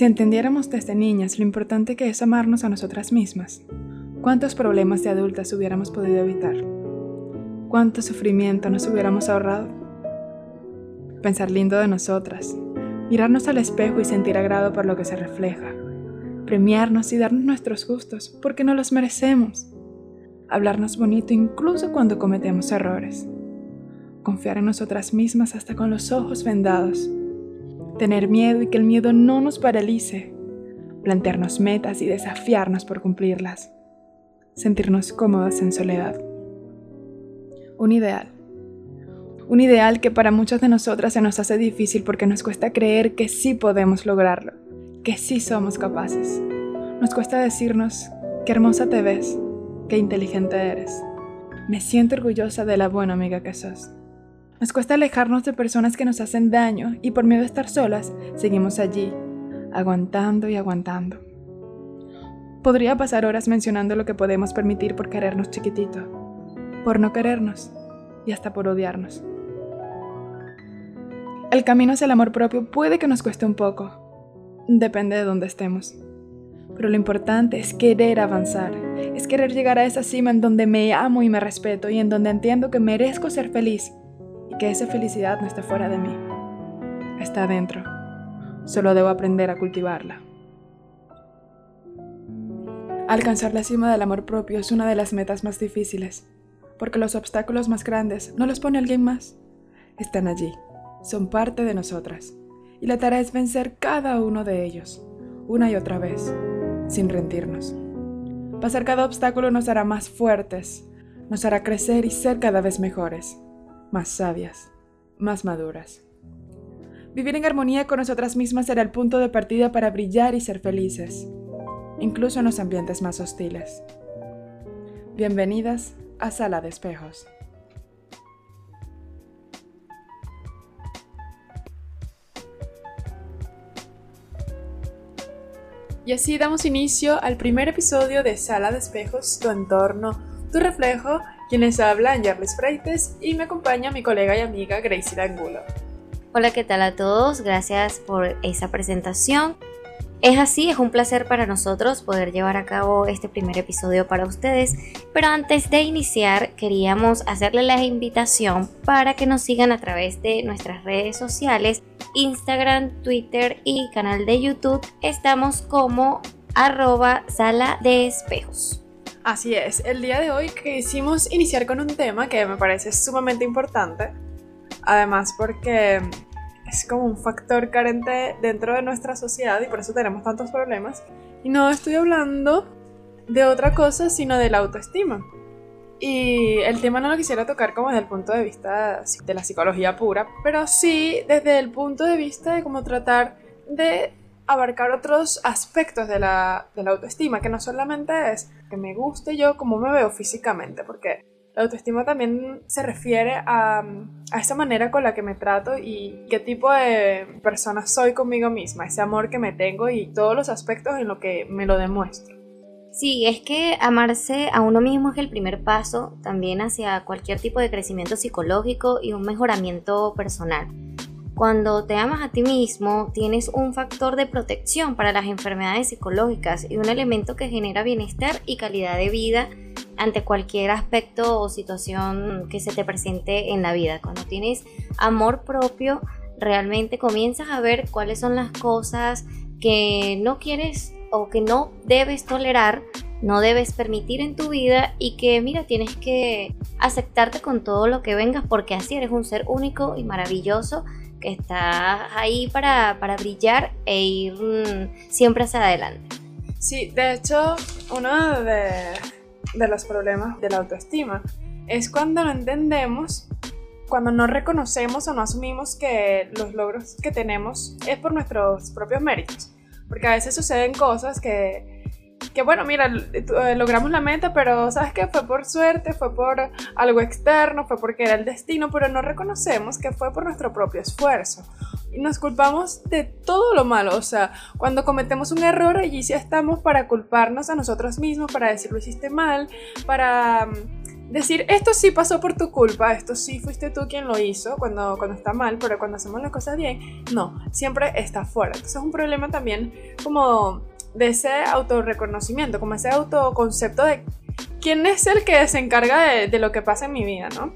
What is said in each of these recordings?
Si entendiéramos desde niñas lo importante que es amarnos a nosotras mismas, ¿cuántos problemas de adultas hubiéramos podido evitar? ¿Cuánto sufrimiento nos hubiéramos ahorrado? Pensar lindo de nosotras, mirarnos al espejo y sentir agrado por lo que se refleja, premiarnos y darnos nuestros gustos porque no los merecemos, hablarnos bonito incluso cuando cometemos errores, confiar en nosotras mismas hasta con los ojos vendados, tener miedo y que el miedo no nos paralice, plantearnos metas y desafiarnos por cumplirlas, sentirnos cómodas en soledad. Un ideal un ideal que para muchas de nosotras se nos hace difícil porque nos cuesta creer que sí podemos lograrlo, que sí somos capaces. Nos cuesta decirnos, qué hermosa te ves, qué inteligente eres. Me siento orgullosa de la buena amiga que sos. Nos cuesta alejarnos de personas que nos hacen daño y por miedo a estar solas, seguimos allí, aguantando y aguantando. Podría pasar horas mencionando lo que podemos permitir por querernos chiquitito, por no querernos y hasta por odiarnos. El camino hacia el amor propio puede que nos cueste un poco. Depende de dónde estemos. Pero lo importante es querer avanzar, es querer llegar a esa cima en donde me amo y me respeto y en donde entiendo que merezco ser feliz que esa felicidad no está fuera de mí. Está adentro. Solo debo aprender a cultivarla. Alcanzar la cima del amor propio es una de las metas más difíciles, porque los obstáculos más grandes no los pone alguien más, están allí son parte de nosotras, y la tarea es vencer cada uno de ellos, una y otra vez, sin rendirnos. Pasar cada obstáculo nos hará más fuertes, nos hará crecer y ser cada vez mejores, más sabias, más maduras. Vivir en armonía con nosotras mismas será el punto de partida para brillar y ser felices, incluso en los ambientes más hostiles. Bienvenidas a Sala de Espejos. Y así damos inicio al primer episodio de Sala de Espejos, tu entorno, tu reflejo, quienes hablan Jarles Freites y me acompaña mi colega y amiga Gracie Angulo. Hola, ¿qué tal a todos? Gracias por esa presentación. Es así, es un placer para nosotros poder llevar a cabo este primer episodio para ustedes, pero antes de iniciar queríamos hacerle la invitación para que nos sigan a través de nuestras redes sociales, Instagram, Twitter y canal de YouTube. Estamos como arroba sala de espejos. Así es, el día de hoy quisimos iniciar con un tema que me parece sumamente importante, además porque es como un factor carente dentro de nuestra sociedad y por eso tenemos tantos problemas. Y no estoy hablando de otra cosa, sino de la autoestima. Y el tema no lo quisiera tocar como desde el punto de vista de la psicología pura, pero sí desde el punto de vista de cómo tratar de abarcar otros aspectos de la, de la autoestima, que no solamente es que me guste yo como me veo físicamente, porque la autoestima también se refiere a, a, esa manera con la que me trato y qué tipo de persona soy conmigo misma, ese amor que me tengo y todos los aspectos en los que me lo demuestro. Sí, es que amarse a uno mismo es el primer paso también hacia cualquier tipo de crecimiento psicológico y un mejoramiento personal. Cuando te amas a ti mismo, tienes un factor de protección para las enfermedades psicológicas y un elemento que genera bienestar y calidad de vida ante cualquier aspecto o situación que se te presente en la vida. Cuando tienes amor propio, realmente comienzas a ver cuáles son las cosas que no quieres o que no debes tolerar, no debes permitir en tu vida y que mira, tienes que aceptarte con todo lo que vengas porque así eres un ser único y maravilloso que está ahí para, para brillar e ir mm, siempre hacia adelante. Sí, de hecho, uno de, de los problemas de la autoestima es cuando no entendemos, cuando no reconocemos o no asumimos que los logros que tenemos es por nuestros propios méritos. Porque a veces suceden cosas que, que bueno, mira, eh, logramos la meta, pero ¿sabes qué? Fue por suerte, fue por algo externo, fue porque era el destino, pero no reconocemos que fue por nuestro propio esfuerzo. Y nos culpamos de todo lo malo, o sea, cuando cometemos un error, allí sí estamos para culparnos a nosotros mismos, para decir lo hiciste mal, para decir, esto sí pasó por tu culpa, esto sí fuiste tú quien lo hizo cuando, cuando está mal, pero cuando hacemos las cosas bien, no, siempre está fuera. Entonces es un problema también como de ese autorreconocimiento, como ese autoconcepto de quién es el que se encarga de, lo que pasa en mi vida, ¿no?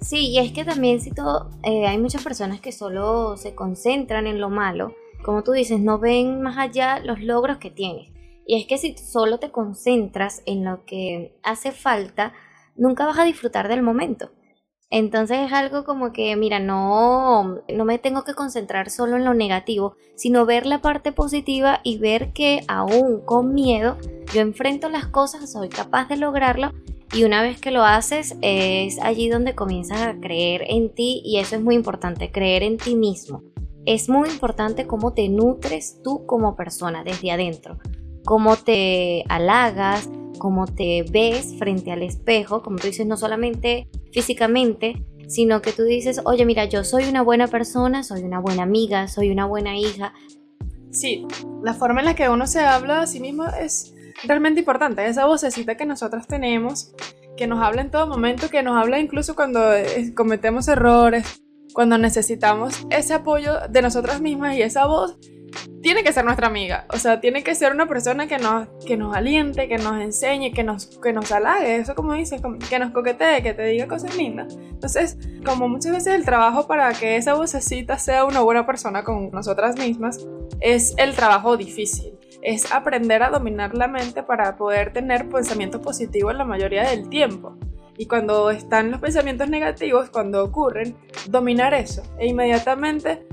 Sí, y es que también si todo, eh, hay muchas personas que solo se concentran en lo malo, como tú dices, no ven más allá los logros que tienes. Y es que si solo te concentras en lo que hace falta, nunca vas a disfrutar del momento. Entonces es algo como que, mira, no, no me tengo que concentrar solo en lo negativo, sino ver la parte positiva y ver que aún con miedo yo enfrento las cosas, soy capaz de lograrlo y una vez que lo haces es allí donde comienzas a creer en ti y eso es muy importante, creer en ti mismo. Es muy importante cómo te nutres tú como persona desde adentro, cómo te halagas, cómo te ves frente al espejo, como tú dices, no solamente físicamente, sino que tú dices, oye, mira, yo soy una buena persona, soy una buena amiga, soy una buena hija. Sí, la forma en la que uno se habla a sí mismo es realmente importante. Esa vocecita que nosotros tenemos, que nos habla en todo momento, que nos habla incluso cuando eh, cometemos errores, cuando necesitamos ese apoyo de nosotras mismas y esa voz tiene que ser nuestra amiga. O sea, tiene que ser una persona que nos, que nos aliente, que nos enseñe, que nos, que nos halague. Eso como dices, que nos coquetee, que te diga cosas lindas. Entonces, como muchas veces el trabajo para que esa vocecita sea una buena persona con nosotras mismas es el trabajo difícil. Es aprender a dominar la mente para poder tener pensamientos positivos la mayoría del tiempo. Y cuando están los pensamientos negativos, cuando ocurren, dominar eso e inmediatamente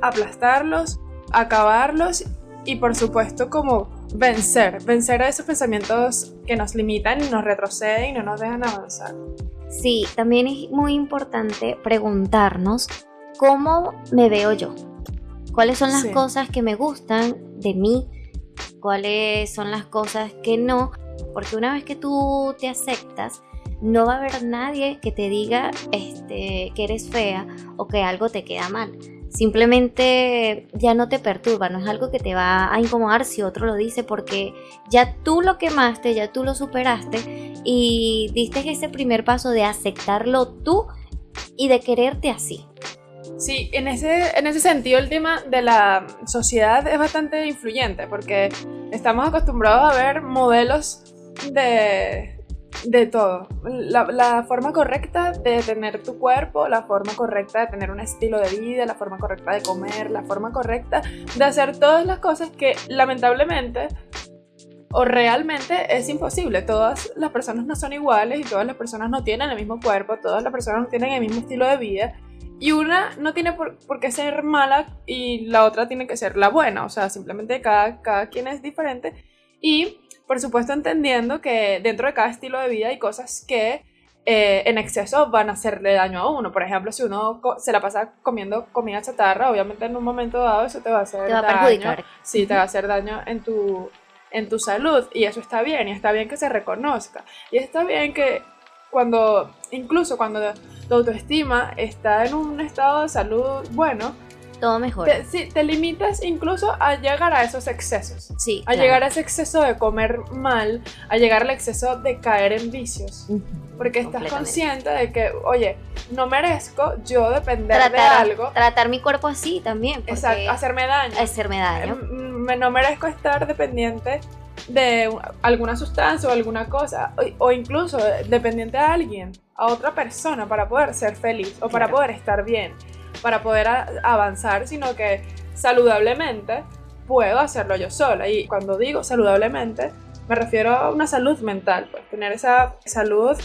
aplastarlos acabarlos y por supuesto como vencer, vencer a esos pensamientos que nos limitan y nos retroceden y no nos dejan avanzar. Sí, también es muy importante preguntarnos cómo me veo yo, cuáles son las cosas que me gustan de mí, cuáles son las cosas que no, porque una vez que tú te aceptas, no va a haber nadie que te diga este, que eres fea o que algo te queda mal simplemente ya no te perturba, no es algo que te va a incomodar si otro lo dice, porque ya tú lo quemaste, ya tú lo superaste y diste ese primer paso de aceptarlo tú y de quererte así. Sí, en ese, en ese sentido el tema de la sociedad es bastante influyente porque estamos acostumbrados a ver modelos de, de todo. La, forma correcta de tener tu cuerpo, la forma correcta de tener un estilo de vida, la forma correcta de comer, la forma correcta de hacer todas las cosas que lamentablemente o realmente es imposible. Todas las personas no son iguales y todas las personas no tienen el mismo cuerpo, todas las personas no tienen el mismo estilo de vida. Y una no tiene por, qué ser mala y la otra tiene que ser la buena. O sea, simplemente cada, cada quien es diferente. Y por supuesto entendiendo que dentro de cada estilo de vida hay cosas que eh, en exceso van a hacerle daño a uno. Por ejemplo, si uno se la pasa comiendo comida chatarra, obviamente en un momento dado eso te va a hacer te va a perjudicar. Sí, te va a hacer daño en tu, en tu salud. Y eso está bien, y está bien que se reconozca. Y está bien que cuando, incluso cuando tu autoestima está en un estado de salud bueno, todo mejor. sí, te limitas incluso a llegar a esos excesos. Sí. A llegar a ese exceso de comer mal, a llegar al exceso de caer en vicios. Porque estás consciente de que, oye, no merezco yo depender de algo. Tratar mi cuerpo así también. Exacto, hacerme daño. Hacerme daño. Em, no merezco estar dependiente de alguna sustancia o alguna cosa, o, incluso dependiente de alguien, a otra persona para poder ser feliz o para poder estar bien para poder avanzar, sino que saludablemente puedo hacerlo yo sola. Y cuando digo saludablemente, me refiero a una salud mental, pues tener esa salud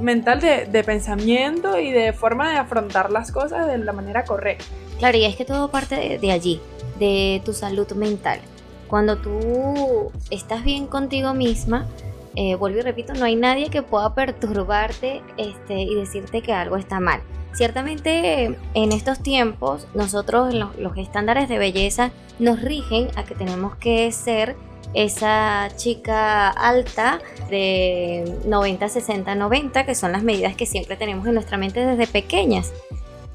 mental de, pensamiento y de forma de afrontar las cosas de la manera correcta. Claro, y es que todo parte de, allí, de tu salud mental. Cuando tú estás bien contigo misma, eh, vuelvo y repito, no hay nadie que pueda perturbarte este, y decirte que algo está mal. Ciertamente en estos tiempos nosotros los, estándares de belleza nos rigen a que tenemos que ser esa chica alta de 90, 60, 90, que son las medidas que siempre tenemos en nuestra mente desde pequeñas.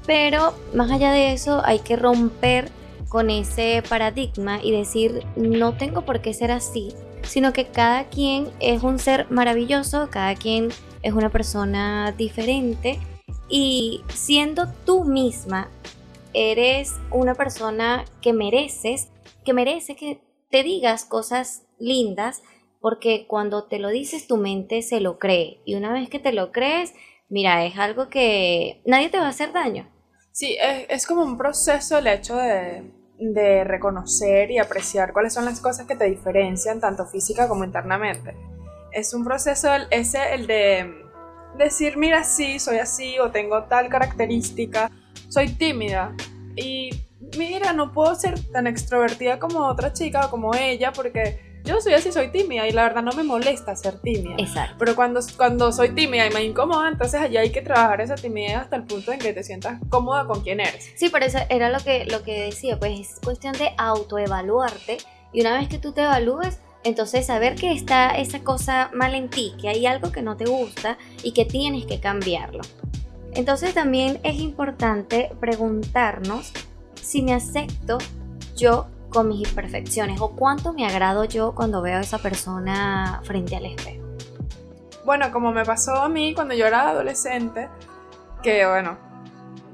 Pero más allá de eso hay que romper con ese paradigma y decir, no tengo por qué ser así, sino que cada quien es un ser maravilloso, cada quien es una persona diferente y siendo tú misma, eres una persona que mereces, que merece que te digas cosas lindas, porque cuando te lo dices tu mente se lo cree y una vez que te lo crees, mira, es algo que nadie te va a hacer daño. Sí, es, como un proceso el hecho de, de reconocer y apreciar cuáles son las cosas que te diferencian tanto física como internamente. Es un proceso ese el de decir, mira, sí, soy así o tengo tal característica, soy tímida y mira, no puedo ser tan extrovertida como otra chica o como ella porque yo soy así, soy tímida y la verdad no me molesta ser tímida. Exacto. Pero cuando, cuando soy tímida y me incomoda, entonces allí hay que trabajar esa timidez hasta el punto en que te sientas cómoda con quien eres. Sí, pero eso era lo que, lo que decía, pues es cuestión de autoevaluarte y una vez que tú te evalúes, entonces saber que está esa cosa mal en ti, que hay algo que no te gusta y que tienes que cambiarlo. Entonces también es importante preguntarnos si me acepto yo con mis imperfecciones o cuánto me agrado yo cuando veo a esa persona frente al espejo. Bueno, como me pasó a mí cuando yo era adolescente, que bueno,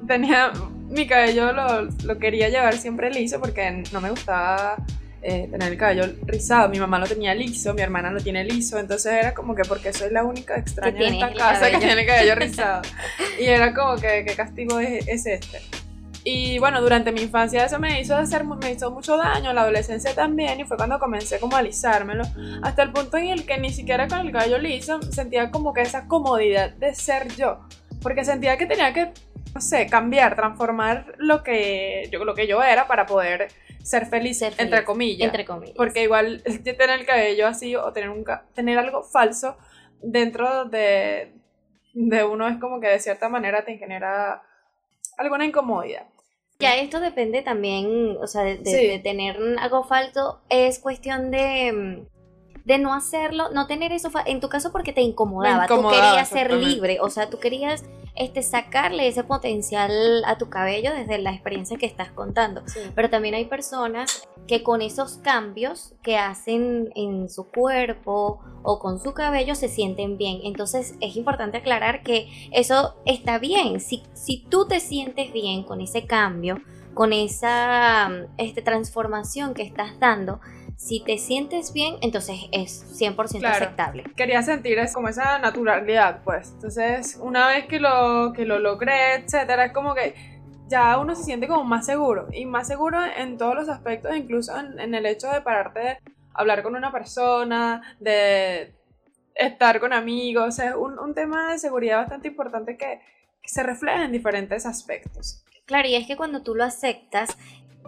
tenía mi cabello lo, lo quería llevar siempre liso porque no me gustaba eh, tener el cabello rizado. Mi mamá lo tenía liso, mi hermana lo tiene liso, entonces era como que porque soy la única extraña en esta casa que tiene el cabello rizado. y era como que qué castigo es, es este. Y bueno, durante mi infancia eso me hizo, hacer, me hizo mucho daño, la adolescencia también, y fue cuando comencé como a alisármelo, hasta el punto en el que ni siquiera con el cabello liso sentía como que esa comodidad de ser yo, porque sentía que tenía que, no sé, cambiar, transformar lo que yo, lo que yo era para poder ser feliz, entre comillas. Entre comillas. Porque igual tener el cabello así o tener, un, tener algo falso dentro de, de uno es como que de cierta manera te genera alguna incomodidad. Ya esto depende también, o sea, de, tener algo falso, es cuestión de, de no hacerlo, no tener eso en tu caso porque te incomodaba, tú querías ser libre, o sea, tú querías este, sacarle ese potencial a tu cabello desde la experiencia que estás contando. Pero también hay personas que con esos cambios que hacen en su cuerpo o con su cabello se sienten bien. Entonces es importante aclarar que eso está bien. Si, si tú te sientes bien con ese cambio, con esa este, transformación que estás dando, si te sientes bien, entonces es 100% aceptable. Quería sentir es como esa naturalidad, pues. Entonces, una vez que lo, que lo logré, etcétera, es como que ya uno se siente como más seguro. Y más seguro en todos los aspectos, incluso en, el hecho de pararte de hablar con una persona, de estar con amigos. Es un, un tema de seguridad bastante importante que, que se refleja en diferentes aspectos. Claro, y es que cuando tú lo aceptas,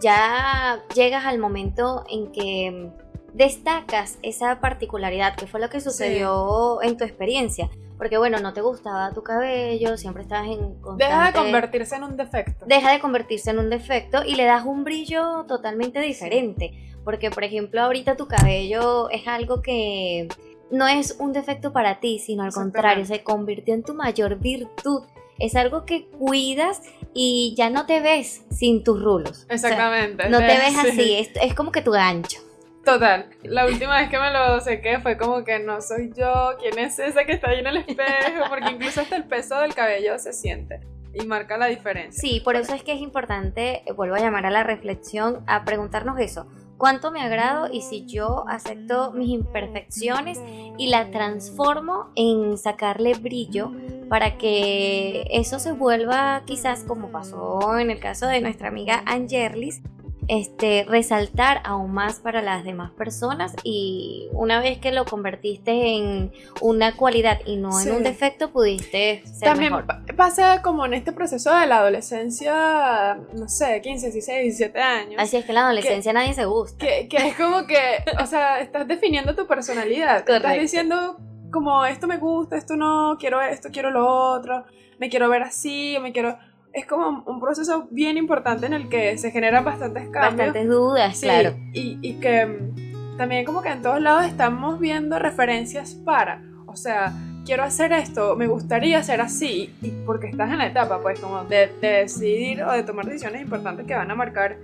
ya llegas al momento en que destacas esa particularidad, que fue lo que sucedió en tu experiencia. Porque bueno, no te gustaba tu cabello, siempre estabas en constante... Deja de convertirse en un defecto. Deja de convertirse en un defecto y le das un brillo totalmente diferente. Porque por ejemplo ahorita tu cabello es algo que no es un defecto para ti, sino al contrario, se convirtió en tu mayor virtud es algo que cuidas y ya no te ves sin tus rulos. Exactamente. no te ves así, es, es, como que tu gancho. Total. La última vez que me lo sequé fue como que no soy yo, ¿quién es esa que está ahí en el espejo? Porque incluso hasta el peso del cabello se siente y marca la diferencia. Sí, por eso es que es importante, eh, vuelvo a llamar a la reflexión, a preguntarnos eso. ¿Cuánto me agrado y si yo acepto mis imperfecciones y la transformo en sacarle brillo para que eso se vuelva quizás como pasó en el caso de nuestra amiga Angerlis, este, resaltar aún más para las demás personas y una vez que lo convertiste en una cualidad y no en un defecto, pudiste ser También mejor. pasa como en este proceso de la adolescencia, no sé, 15, 16, 17 años. Así es que en la adolescencia nadie se gusta. Que, que, es como que, o sea, estás definiendo tu personalidad. Estás diciendo como esto me gusta, esto no, quiero esto, quiero lo otro, me quiero ver así, me quiero... Es como un proceso bien importante en el que se generan bastantes cambios. Bastantes dudas, claro. Y, y que mm, también como que en todos lados estamos viendo referencias para, o sea, quiero hacer esto, me gustaría hacer así, y porque estás en la etapa, pues, como de, decidir o de tomar decisiones importantes que van a marcar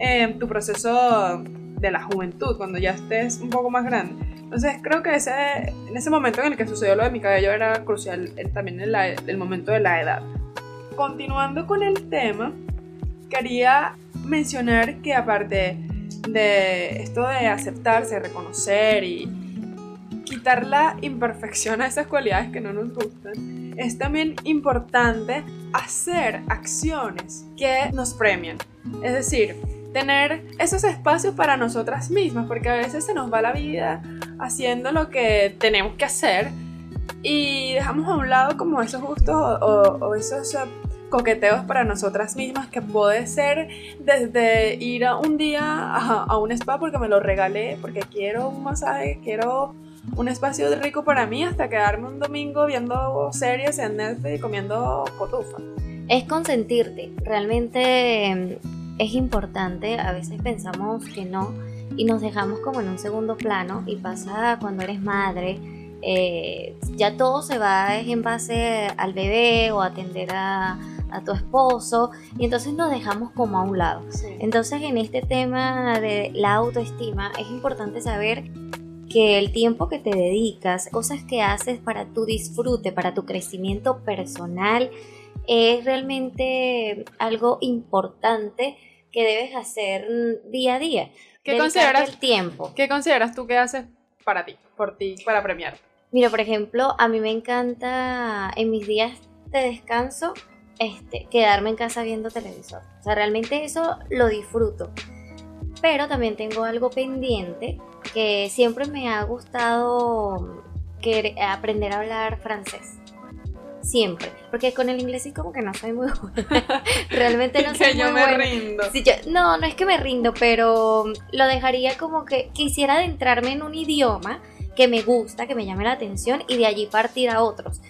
eh, tu proceso de la juventud, cuando ya estés un poco más grande. Entonces creo que ese, en ese momento en el que sucedió lo de mi cabello era crucial eh, también el, el momento de la edad. Continuando con el tema, quería mencionar que aparte de esto de aceptarse, reconocer y quitar la imperfección a esas cualidades que no nos gustan, es también importante hacer acciones que nos premian. Es decir, tener esos espacios para nosotras mismas, porque a veces se nos va la vida haciendo lo que tenemos que hacer y dejamos a un lado como esos gustos o, esos coqueteos para nosotras mismas que puede ser desde ir a un día a, un spa porque me lo regalé, porque quiero un masaje, quiero un espacio rico para mí hasta quedarme un domingo viendo series en Netflix y comiendo cotufa. Es consentirte, realmente es importante, a veces pensamos que no y nos dejamos como en un segundo plano y pasa cuando eres madre, eh, ya todo se va en base al bebé o atender a, tu esposo y entonces nos dejamos como a un lado. Entonces en este tema de la autoestima es importante saber que el tiempo que te dedicas, cosas que haces para tu disfrute, para tu crecimiento personal, es realmente algo importante que debes hacer día a día. ¿Qué consideras el tiempo? ¿Qué consideras tú que haces para ti, por ti, para premiar? Mira, por ejemplo, a mí me encanta en mis días de descanso este, quedarme en casa viendo televisor. O sea, realmente eso lo disfruto. Pero también tengo algo pendiente que siempre me ha gustado aprender a hablar francés siempre. Porque con el inglés sí como que no soy muy buena. Realmente no soy que yo me rindo. no, no es que me rindo, pero lo dejaría como que quisiera adentrarme en un idioma que me gusta, que me llame la atención y de allí partir a otros.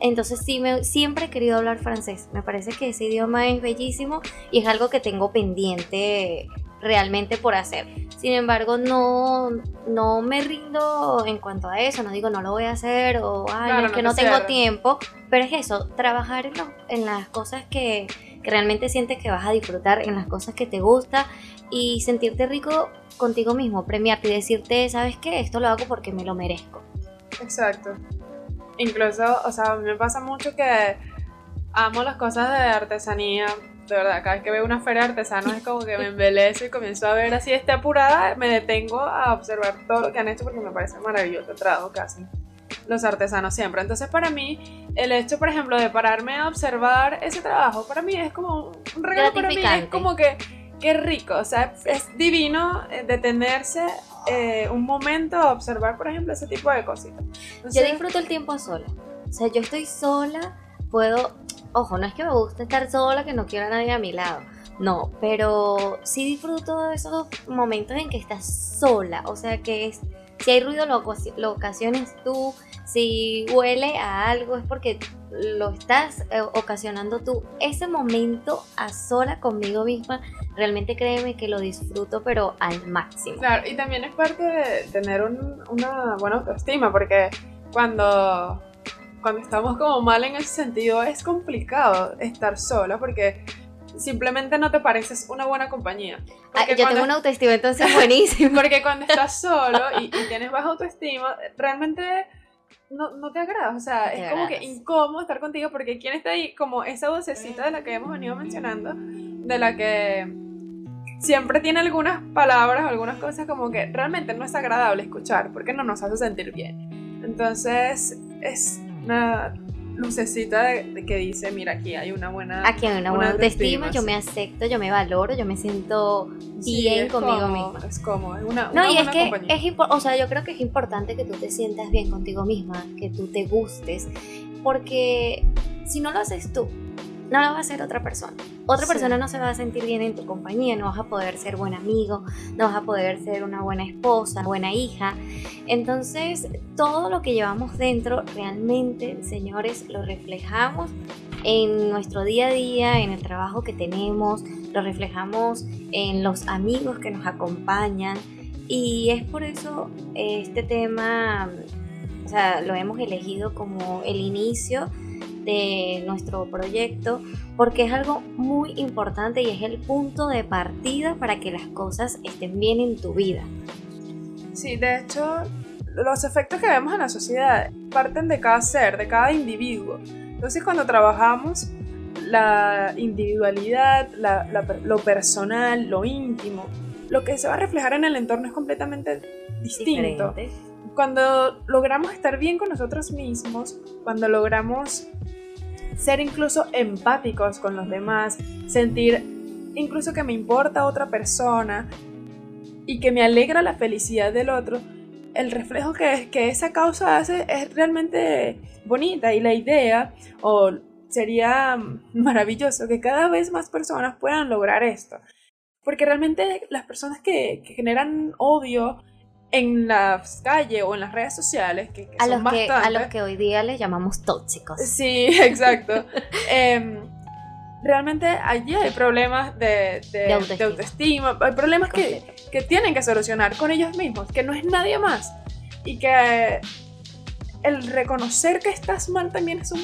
Entonces sí, me, siempre he querido hablar francés. Me parece que ese idioma es bellísimo y es algo que tengo pendiente realmente por hacer. Sin embargo, no, no me rindo en cuanto a eso, no digo no lo voy a hacer o Ay, es que no, tengo tiempo, pero es eso, trabajar en, en las cosas que, que, realmente sientes que vas a disfrutar, en las cosas que te gusta y sentirte rico contigo mismo, premiarte y decirte, ¿sabes qué? Esto lo hago porque me lo merezco. Exacto. Incluso, o sea, a mí me pasa mucho que amo las cosas de artesanía, de verdad, cada vez que veo una feria de artesanos es como que me embelezo y comienzo a ver así, esté apurada, me detengo a observar todo lo que han hecho porque me parece maravilloso el trabajo que hacen los artesanos siempre. Entonces para mí, el hecho, por ejemplo, de pararme a observar ese trabajo, para mí es como un regalo, para mí es como que, qué rico, o sea, es divino eh, detenerse eh, un momento a observar, por ejemplo, ese tipo de cositas. yo disfruto el tiempo sola, o sea, yo estoy sola, puedo Ojo, no es que me guste estar sola, que no quiero a nadie a mi lado. No, pero sí disfruto de esos momentos en que estás sola. O sea que es, si hay ruido lo, lo ocasiones tú, si huele a algo es porque lo estás eh, ocasionando tú. Ese momento a sola conmigo misma, realmente créeme que lo disfruto, pero al máximo. Claro, y también es parte de tener una buena autoestima, porque cuando cuando estamos como mal en ese sentido, es complicado estar sola porque simplemente no te pareces una buena compañía. Ah, yo tengo una autoestima entonces buenísima. Porque cuando estás solo y, tienes baja autoestima, realmente no, no te agrada. O sea, es como que incómodo estar contigo porque ¿quién está ahí? Como esa vocecita de la que hemos venido mencionando, de la que siempre tiene algunas palabras, algunas cosas como que realmente no es agradable escuchar porque no nos hace sentir bien. Entonces, es una lucecita de, que dice, mira, aquí hay una buena... Aquí hay una, buena autoestima, yo me acepto, yo me valoro, yo me siento bien conmigo misma. Es como, es una, No, y es que es o sea, yo creo que es importante que tú te sientas bien contigo misma, que tú te gustes, porque si no lo haces tú, no lo va a hacer otra persona. Otra persona no se va a sentir bien en tu compañía, no vas a poder ser buen amigo, no vas a poder ser una buena esposa, buena hija. Entonces, todo lo que llevamos dentro, realmente, señores, lo reflejamos en nuestro día a día, en el trabajo que tenemos, lo reflejamos en los amigos que nos acompañan. Y es por eso este tema, o sea, lo hemos elegido como el inicio de nuestro proyecto porque es algo muy importante y es el punto de partida para que las cosas estén bien en tu vida. Sí, de hecho, los efectos que vemos en la sociedad parten de cada ser, de cada individuo. Entonces cuando trabajamos la individualidad, lo personal, lo íntimo, lo que se va a reflejar en el entorno es completamente distinto. Cuando logramos estar bien con nosotros mismos, cuando logramos ser incluso empáticos con los demás, sentir incluso que me importa otra persona y que me alegra la felicidad del otro, el reflejo que, que esa causa hace es realmente bonita y la idea o sería maravilloso que cada vez más personas puedan lograr esto. Porque realmente las personas que, generan odio en las calles o en las redes sociales, que, a, los que a los que hoy día les llamamos tóxicos. Sí, exacto. Em, realmente allí hay problemas de, autoestima. hay problemas que, tienen que solucionar con ellos mismos, que no es nadie más. Y que el reconocer que estás mal también es un,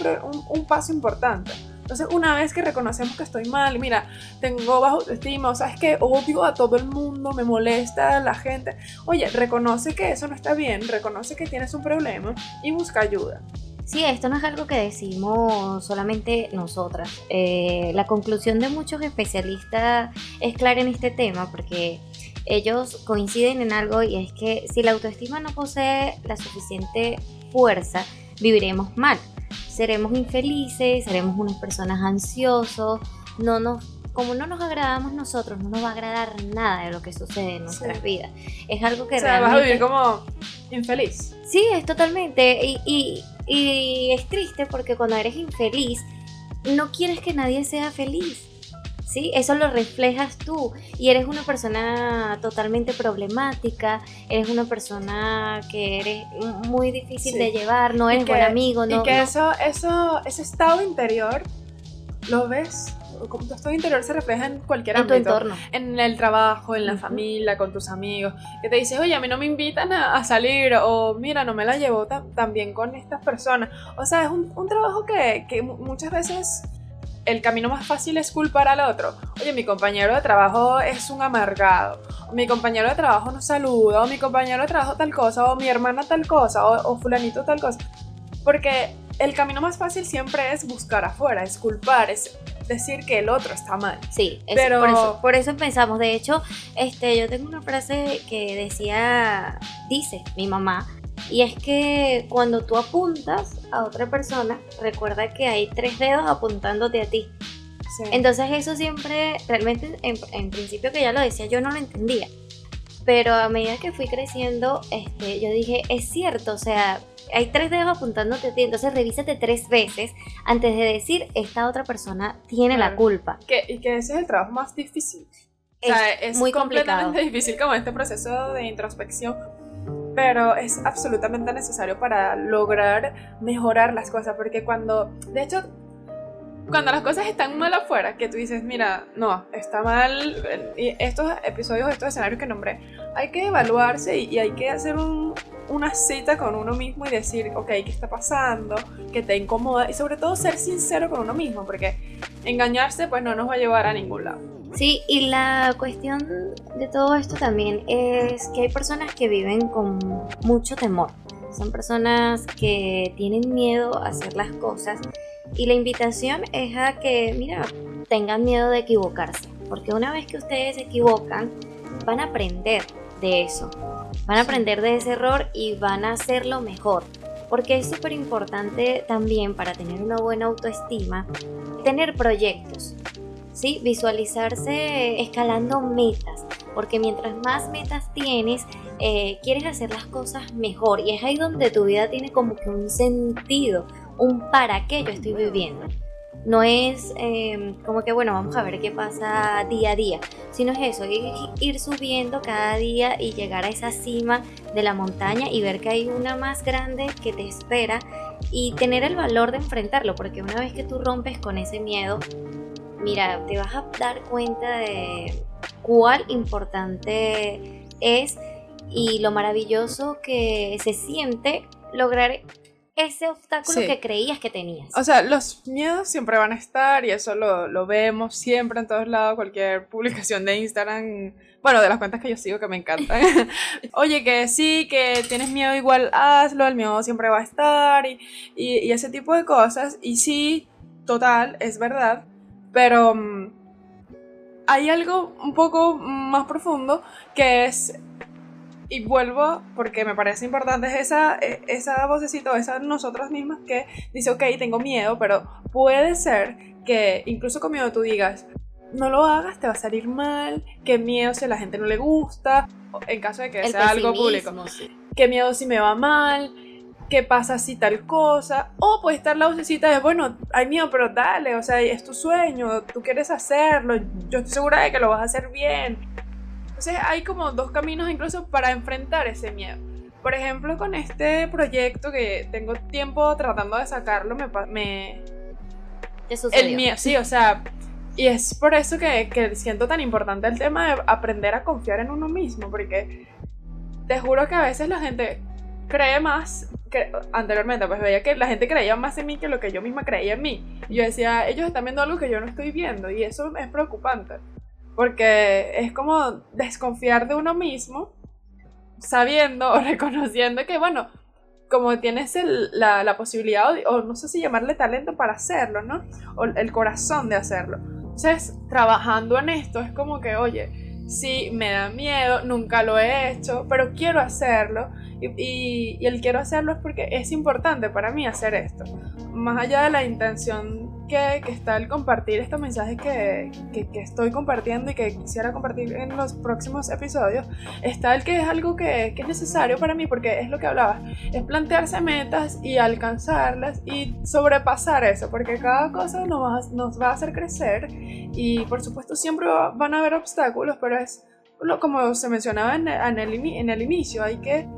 un, paso importante. Entonces, una vez que reconocemos que estoy mal, mira, tengo bajo autoestima, o sea, es que odio a todo el mundo, me molesta a la gente. Oye, reconoce que eso no está bien, reconoce que tienes un problema y busca ayuda. Sí, esto no es algo que decimos solamente nosotras. Eh, la conclusión de muchos especialistas es clara en este tema porque ellos coinciden en algo y es que si la autoestima no posee la suficiente fuerza, viviremos mal. Seremos infelices, seremos unas personas ansiosos, no nos como no nos agradamos nosotros, no nos va a agradar nada de lo que sucede en nuestras vidas. Es algo que o sea, vas a vivir como infeliz. Sí, es totalmente. y, y es triste porque cuando eres infeliz, no quieres que nadie sea feliz. ¿Sí? Eso lo reflejas tú y eres una persona totalmente problemática, eres una persona que eres muy difícil de llevar, no eres buen amigo, no. Y que Eso, eso, ese estado interior lo ves como tu estado interior se refleja en cualquier en Tu entorno. En el trabajo, en la familia, con tus amigos. Que te dices, oye, a mí no me invitan a, salir. O mira, no me la llevo tan, bien con estas personas. O sea, es un, trabajo que, que muchas veces el camino más fácil es culpar al otro. Oye, mi compañero de trabajo es un amargado, o mi compañero de trabajo no saluda, o mi compañero de trabajo tal cosa, o mi hermana tal cosa, o, o fulanito tal cosa. Porque el camino más fácil siempre es buscar afuera, es culpar, es decir que el otro está mal. Sí, pero por eso, por eso empezamos. De hecho, este, yo tengo una frase que decía, dice mi mamá, y es que cuando tú apuntas a otra persona, recuerda que hay tres dedos apuntándote a ti. Entonces eso siempre, realmente en, en, principio que ya lo decía, yo no lo entendía. Pero a medida que fui creciendo, este, yo dije, es cierto, o sea, hay tres dedos apuntándote a ti, entonces revísate tres veces antes de decir esta otra persona tiene la culpa. Que, y que ese es el trabajo más difícil. Es, o sea, es muy completamente difícil como este proceso de introspección, pero es absolutamente necesario para lograr mejorar las cosas, porque cuando, de hecho, cuando las cosas están mal afuera, que tú dices, mira, no, está mal, y estos episodios, estos escenarios que nombré, hay que evaluarse y, hay que hacer una cita con uno mismo y decir, ok, ¿qué está pasando? ¿Qué te incomoda? Y sobre todo ser sincero con uno mismo, porque engañarse pues no nos va a llevar a ningún lado. Sí, y la cuestión de todo esto también es que hay personas que viven con mucho temor. Son personas que tienen miedo a hacer las cosas y la invitación es a que, mira, tengan miedo de equivocarse, porque una vez que ustedes se equivocan, van a aprender de eso, van a aprender de ese error y van a hacerlo mejor. Porque es súper importante también para tener una buena autoestima, tener proyectos, ¿sí? visualizarse escalando metas, porque mientras más metas tienes, eh, quieres hacer las cosas mejor y es ahí donde tu vida tiene como que un sentido, un para qué yo estoy viviendo. No es em, como que, bueno, vamos a ver qué pasa día a día, sino es eso, ir subiendo cada día y llegar a esa cima de la montaña y ver que hay una más grande que te espera y tener el valor de enfrentarlo, porque una vez que tú rompes con ese miedo, mira, te vas a dar cuenta de cuál importante es y lo maravilloso que se siente lograr ese obstáculo que creías que tenías. O sea, los miedos siempre van a estar y eso lo, lo, vemos siempre en todos lados, cualquier publicación de Instagram, bueno, de las cuentas que yo sigo que me encantan. Oye, que sí, que tienes miedo igual, hazlo, el miedo siempre va a estar y, y, y ese tipo de cosas. Y sí, total, es verdad, pero mm, hay algo un poco más profundo que es y vuelvo porque me parece importante, es esa, e, esa vocecita, esa nosotras mismas que dice, ok, tengo miedo, pero puede ser que incluso con miedo tú digas, no lo hagas, te va a salir mal, qué miedo si a la gente no le gusta, en caso de que sea algo público, qué miedo si me va mal, qué pasa si tal cosa, o puede estar la vocecita de, bueno, hay miedo, pero dale, o sea, es tu sueño, tú quieres hacerlo, yo estoy segura de que lo vas a hacer bien entonces hay como dos caminos incluso para enfrentar ese miedo. Por ejemplo, con este proyecto que tengo tiempo tratando de sacarlo, me... me el miedo, sí, o sea, y es por eso que, que, siento tan importante el tema de aprender a confiar en uno mismo, porque te juro que a veces la gente cree más, que anteriormente pues veía que la gente creía más en mí que lo que yo misma creía en mí. Y yo decía, ellos están viendo algo que yo no estoy viendo y eso es preocupante. Porque es como desconfiar de uno mismo, sabiendo o reconociendo que, bueno, como tienes la, la, posibilidad, o, no sé si llamarle talento para hacerlo, ¿no? O el corazón de hacerlo. Entonces, trabajando en esto es como que, oye, sí, me da miedo, nunca lo he hecho, pero quiero hacerlo. Y, y, el quiero hacerlo es porque es importante para mí hacer esto. Más allá de la intención que, que está el compartir estos mensajes que, que, que, estoy compartiendo y que quisiera compartir en los próximos episodios, está el que es algo que, es necesario para mí, porque es lo que hablaba, es plantearse metas y alcanzarlas y sobrepasar eso, porque cada cosa nos va, nos va a hacer crecer y por supuesto siempre van a haber obstáculos, pero es como se mencionaba en en el, en el inicio, hay que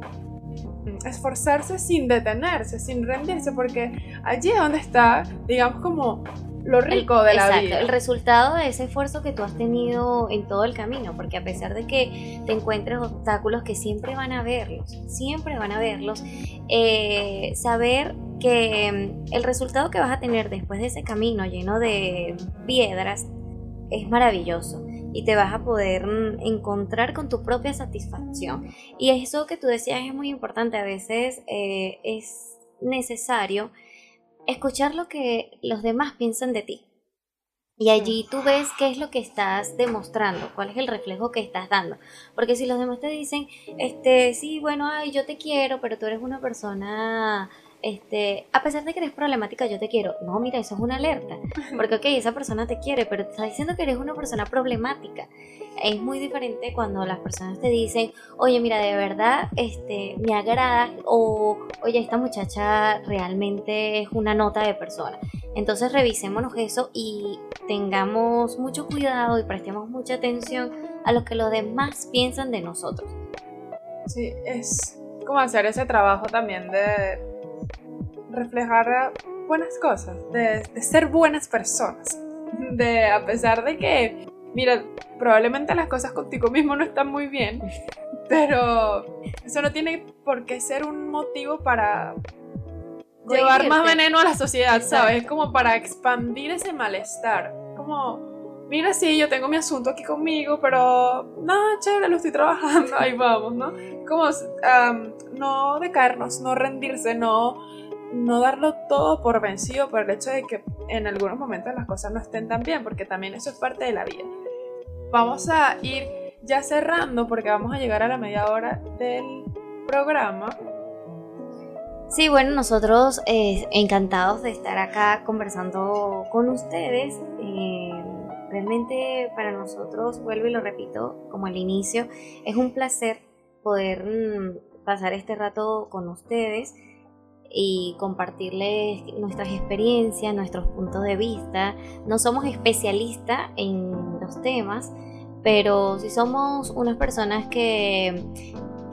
esforzarse sin detenerse, sin rendirse, porque allí es donde está, digamos, como lo rico de la vida. El resultado de ese esfuerzo que tú has tenido en todo el camino, porque a pesar de que te encuentres obstáculos que siempre van a verlos, siempre van a verlos, eh, saber que mm, el resultado que vas a tener después de ese camino lleno de piedras es maravilloso y te vas a poder mm, encontrar con tu propia satisfacción. Y eso que tú decías es muy importante, a veces eh, es necesario escuchar lo que los demás piensan de ti. Y allí tú ves qué es lo que estás demostrando, cuál es el reflejo que estás dando. Porque si los demás te dicen, este, sí, bueno, ay, yo te quiero, pero tú eres una persona este, a pesar de que eres problemática, yo te quiero. No, mira, eso es una alerta. Porque, ok, esa persona te quiere, pero te está diciendo que eres una persona problemática. Es muy diferente cuando las personas te dicen, oye, mira, de verdad, este, me agrada, o, oye, esta muchacha realmente es una nota de persona. Entonces, revisémonos eso y tengamos mucho cuidado y prestemos mucha atención a lo que los demás piensan de nosotros. Sí, es como hacer ese trabajo también de reflejar buenas cosas, de, ser buenas personas. De a pesar de que, mira, probablemente las cosas contigo mismo no están muy bien, pero eso no tiene por qué ser un motivo para llevar más veneno a la sociedad, ¿sabes? Como para expandir ese malestar. Como, mira, sí, yo tengo mi asunto aquí conmigo, pero no, chévere, lo estoy trabajando, ahí vamos, ¿no? Como no decaernos, no rendirse, no no darlo todo por vencido por el hecho de que en algunos momentos las cosas no estén tan bien, porque también eso es parte de la vida. Vamos a ir ya cerrando porque vamos a llegar a la media hora del programa. Sí, bueno, nosotros eh, encantados de estar acá conversando con ustedes. Eh, realmente para nosotros, vuelvo y lo repito, como al inicio, es un placer poder mm, pasar este rato con ustedes y compartirles nuestras experiencias, nuestros puntos de vista. No somos especialistas en los temas, pero sí somos unas personas que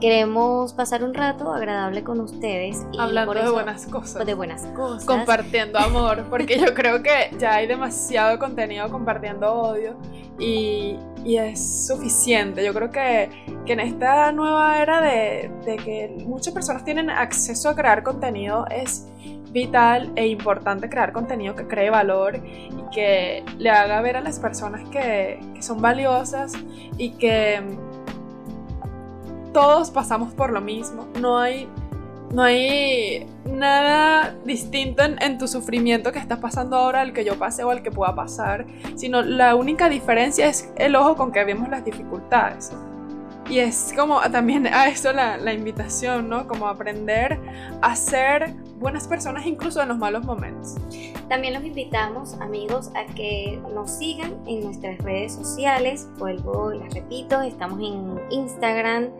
queremos pasar un rato agradable con ustedes. Y Hablando de buenas cosas. De buenas cosas. Compartiendo amor, porque yo creo que ya hay demasiado contenido compartiendo odio y, es suficiente. Yo creo que que en esta nueva era de, que muchas personas tienen acceso a crear contenido es vital e importante crear contenido que cree valor y que le haga ver a las personas que son valiosas y que todos pasamos por lo mismo. No hay, no hay nada distinto en, tu sufrimiento que estás pasando ahora al que yo pase o al que pueda pasar, sino la única diferencia es el ojo con que vemos las dificultades. Y es como también a eso la, invitación, ¿no? Como aprender a ser buenas personas incluso en los malos momentos. También los invitamos, amigos, a que nos sigan en nuestras redes sociales. Vuelvo, les repito, estamos en Instagram,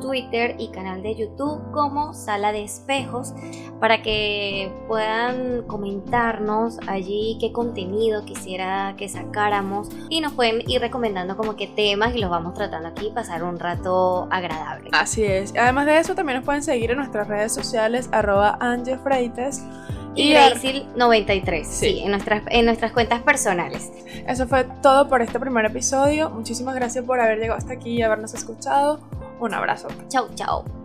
Twitter y canal de YouTube como Sala de Espejos para que puedan comentarnos allí qué contenido quisiera que sacáramos y nos pueden ir recomendando como qué temas y los vamos tratando aquí pasar un rato agradable. Así es. Además de eso también nos pueden seguir en nuestras redes sociales arroba angefreites y Gracil93, sí. sí, en, nuestras, en nuestras cuentas personales. Eso fue todo por este primer episodio. Muchísimas gracias por haber llegado hasta aquí y habernos escuchado. Un abrazo. Chau, chau.